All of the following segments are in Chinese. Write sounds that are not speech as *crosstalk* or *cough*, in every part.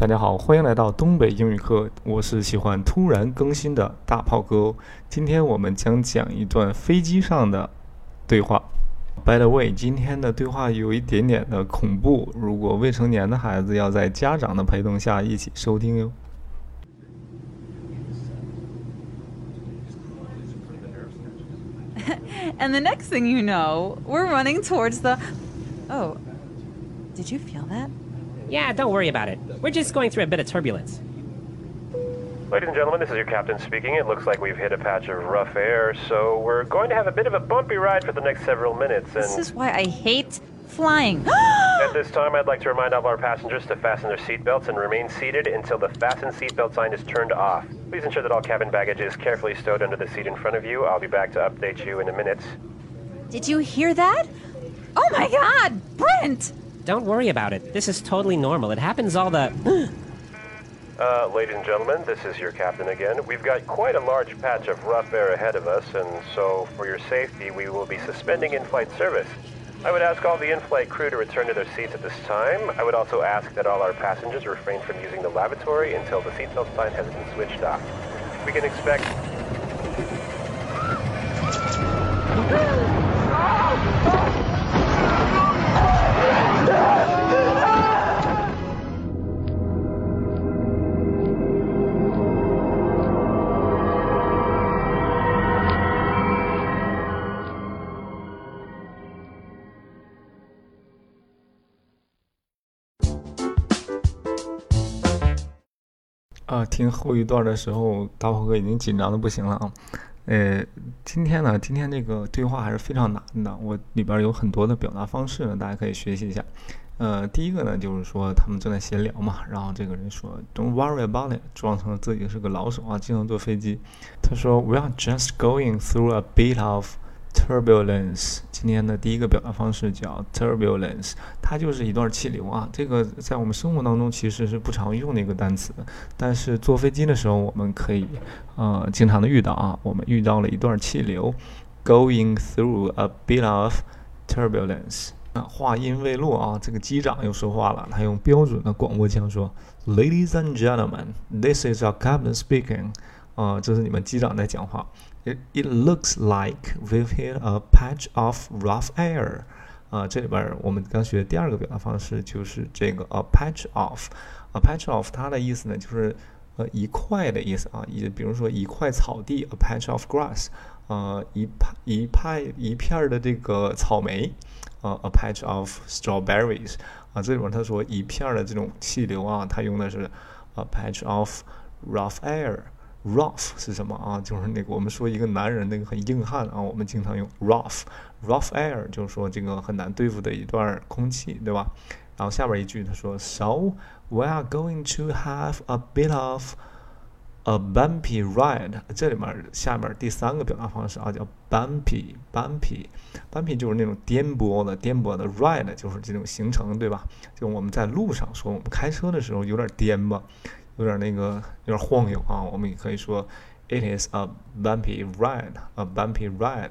大家好，欢迎来到东北英语课。我是喜欢突然更新的大炮哥。今天我们将讲一段飞机上的对话。By the way，今天的对话有一点点的恐怖，如果未成年的孩子要在家长的陪同下一起收听哟。*laughs* And the next thing you know, we're running towards the. Oh, did you feel that? Yeah, don't worry about it. We're just going through a bit of turbulence. Ladies and gentlemen, this is your captain speaking. It looks like we've hit a patch of rough air, so we're going to have a bit of a bumpy ride for the next several minutes. And This is why I hate flying. *gasps* at this time, I'd like to remind all of our passengers to fasten their seatbelts and remain seated until the fasten seatbelt sign is turned off. Please ensure that all cabin baggage is carefully stowed under the seat in front of you. I'll be back to update you in a minute. Did you hear that? Oh my god, Brent! Don't worry about it. This is totally normal. It happens all the. *gasps* Uh, ladies and gentlemen, this is your captain again. We've got quite a large patch of rough air ahead of us, and so for your safety, we will be suspending in-flight service. I would ask all the in-flight crew to return to their seats at this time. I would also ask that all our passengers refrain from using the lavatory until the seatbelt sign has been switched off. We can expect 啊，听后一段的时候，大炮哥已经紧张的不行了啊。呃，今天呢，今天这个对话还是非常难的，我里边有很多的表达方式呢，大家可以学习一下。呃，第一个呢，就是说他们正在闲聊嘛，然后这个人说 "Don't worry about it"，装成自己是个老手啊，经常坐飞机。他说 "We are just going through a bit of turbulence"。今天的第一个表达方式叫 turbulence，它就是一段气流啊。这个在我们生活当中其实是不常用的一个单词，但是坐飞机的时候我们可以呃经常的遇到啊。我们遇到了一段气流，going through a bit of turbulence。啊，话音未落啊，这个机长又说话了，他用标准的广播腔说：“Ladies and gentlemen, this is our captain speaking。”啊，这是你们机长在讲话。It looks like we've hit a patch of rough air。啊，这里边我们刚学的第二个表达方式就是这个 a patch of。a patch of 它的意思呢就是呃一块的意思啊，也比如说一块草地 a patch of grass。呃，一派一派一片儿的这个草莓。呃，a patch of strawberries。啊，这里边他说一片儿的这种气流啊，他用的是 a patch of rough air。Rough 是什么啊？就是那个我们说一个男人那个很硬汉啊，我们经常用 rough。rough air 就是说这个很难对付的一段空气，对吧？然后下边一句他说，So we are going to have a bit of a bumpy ride。这里面下面第三个表达方式啊，叫 bumpy，bumpy，bumpy 就是那种颠簸的、颠簸的 ride 就是这种行程，对吧？就我们在路上说，我们开车的时候有点颠簸。有点那个有点晃悠啊，我们也可以说，It is a bumpy ride，a bumpy ride，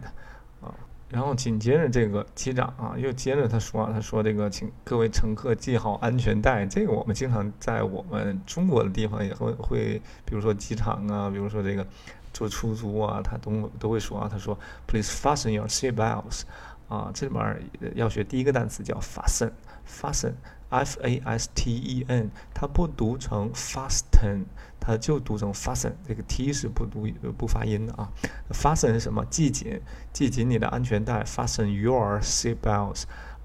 啊，然后紧接着这个机长啊，又接着他说，他说这个请各位乘客系好安全带，这个我们经常在我们中国的地方也会会，比如说机场啊，比如说这个坐出租啊，他都都会说啊，他说，Please fasten your seat belts，啊，这里面要学第一个单词叫 fasten，fasten。F A S T E N，它不读成 fasten，它就读成 fasten，这个 T 是不读不发音的啊。fasten 是什么？系紧，系紧你的安全带。fasten your seat belts，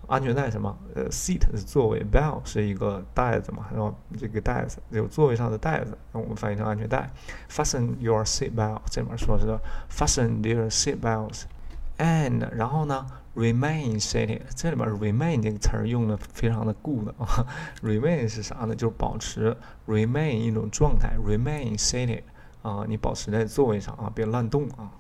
安全带什么？呃，seat 是座位，belt 是一个袋子嘛，然后这个袋子有座位上的袋子，那我们翻译成安全带。fasten your seat belt，这里面说的是 fasten their seat belts，and 然后呢？Remain seated，这里边 remain 这个词儿用的非常的 good 啊。remain 是啥呢？就是保持 remain 一种状态，remain seated 啊，你保持在座位上啊，别乱动啊。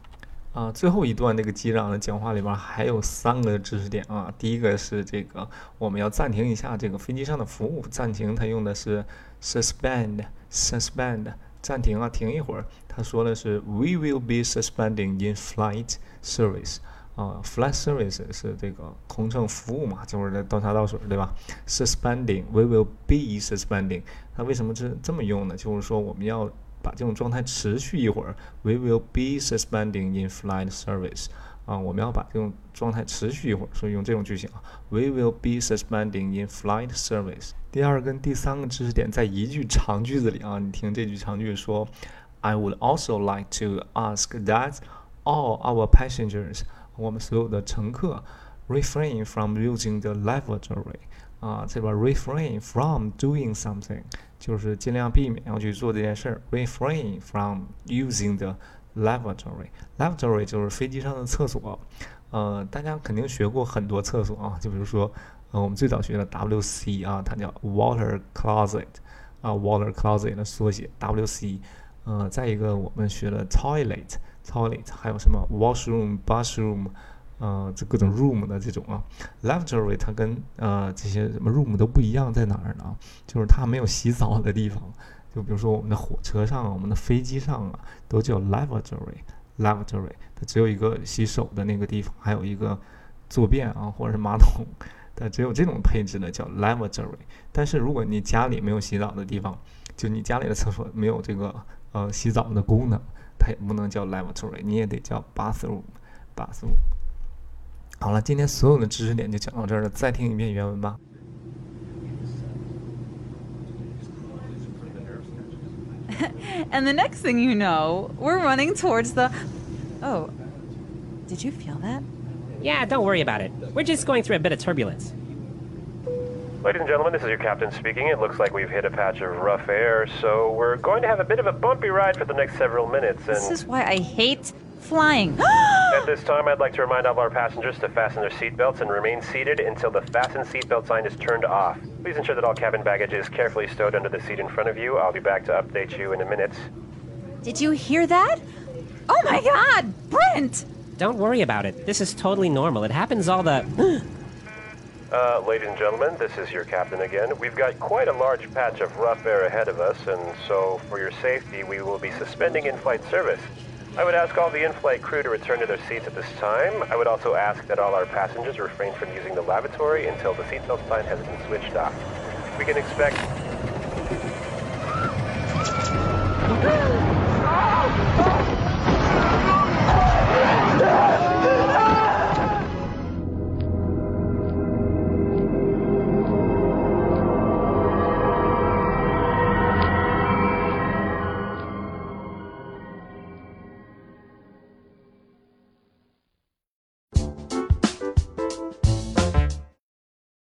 啊，最后一段这个机长的讲话里边还有三个知识点啊。第一个是这个我们要暂停一下这个飞机上的服务，暂停它用的是 suspend，suspend 暂停啊，停一会儿。他说的是 We will be suspending in-flight service。啊，flight service 是这个空乘服务嘛，就是在倒茶倒水，对吧？Suspending，we will be suspending。它为什么这这么用呢？就是说我们要把这种状态持续一会儿，we will be suspending in flight service。啊，我们要把这种状态持续一会儿，所以用这种句型啊，we will be suspending in flight service。第二跟第三个知识点在一句长句子里啊，你听这句长句说，I would also like to ask that all our passengers。我们所有的乘客 refrain from using the lavatory 啊，这边 refrain from doing something 就是尽量避免要去做这件事儿。refrain from using the lavatory lavatory 就是飞机上的厕所。呃，大家肯定学过很多厕所啊，就比如说，呃，我们最早学的 WC 啊，它叫 water closet 啊，water closet 的缩写 WC。呃，再一个我们学了 toilet。 Toilet 还有什么 washroom、bathroom，呃，这各种 room 的这种啊，lavatory 它跟呃这些什么 room 都不一样，在哪儿呢？就是它没有洗澡的地方。就比如说我们的火车上、我们的飞机上啊，都叫 lavatory，lavatory 它只有一个洗手的那个地方，还有一个坐便啊或者是马桶，它只有这种配置的叫 lavatory。但是如果你家里没有洗澡的地方，就你家里的厕所没有这个呃洗澡的功能。它也不能叫 lavatory，你也得叫 bathroom，bathroom。好了，今天所有的知识点就讲到这儿了，再听一遍原文吧。and the *laughs* next thing you know, we're running towards the. Oh, did you feel that? Yeah, don't worry about it. We're just going through a bit of turbulence. Ladies and gentlemen, this is your captain speaking. It looks like we've hit a patch of rough air, so we're going to have a bit of a bumpy ride for the next several minutes. And This is why I hate flying. *gasps* at this time, I'd like to remind all of our passengers to fasten their seatbelts and remain seated until the fasten seatbelt sign is turned off. Please ensure that all cabin baggage is carefully stowed under the seat in front of you. I'll be back to update you in a minute. Did you hear that? Oh my god, Brent! Don't worry about it. This is totally normal. It happens all the. *gasps* *gasps* Uh, ladies and gentlemen, this is your captain again. We've got quite a large patch of rough air ahead of us, and so for your safety, we will be suspending in-flight service. I would ask all the in-flight crew to return to their seats at this time. I would also ask that all our passengers refrain from using the lavatory until the seatbelt sign has been switched off. We can expect...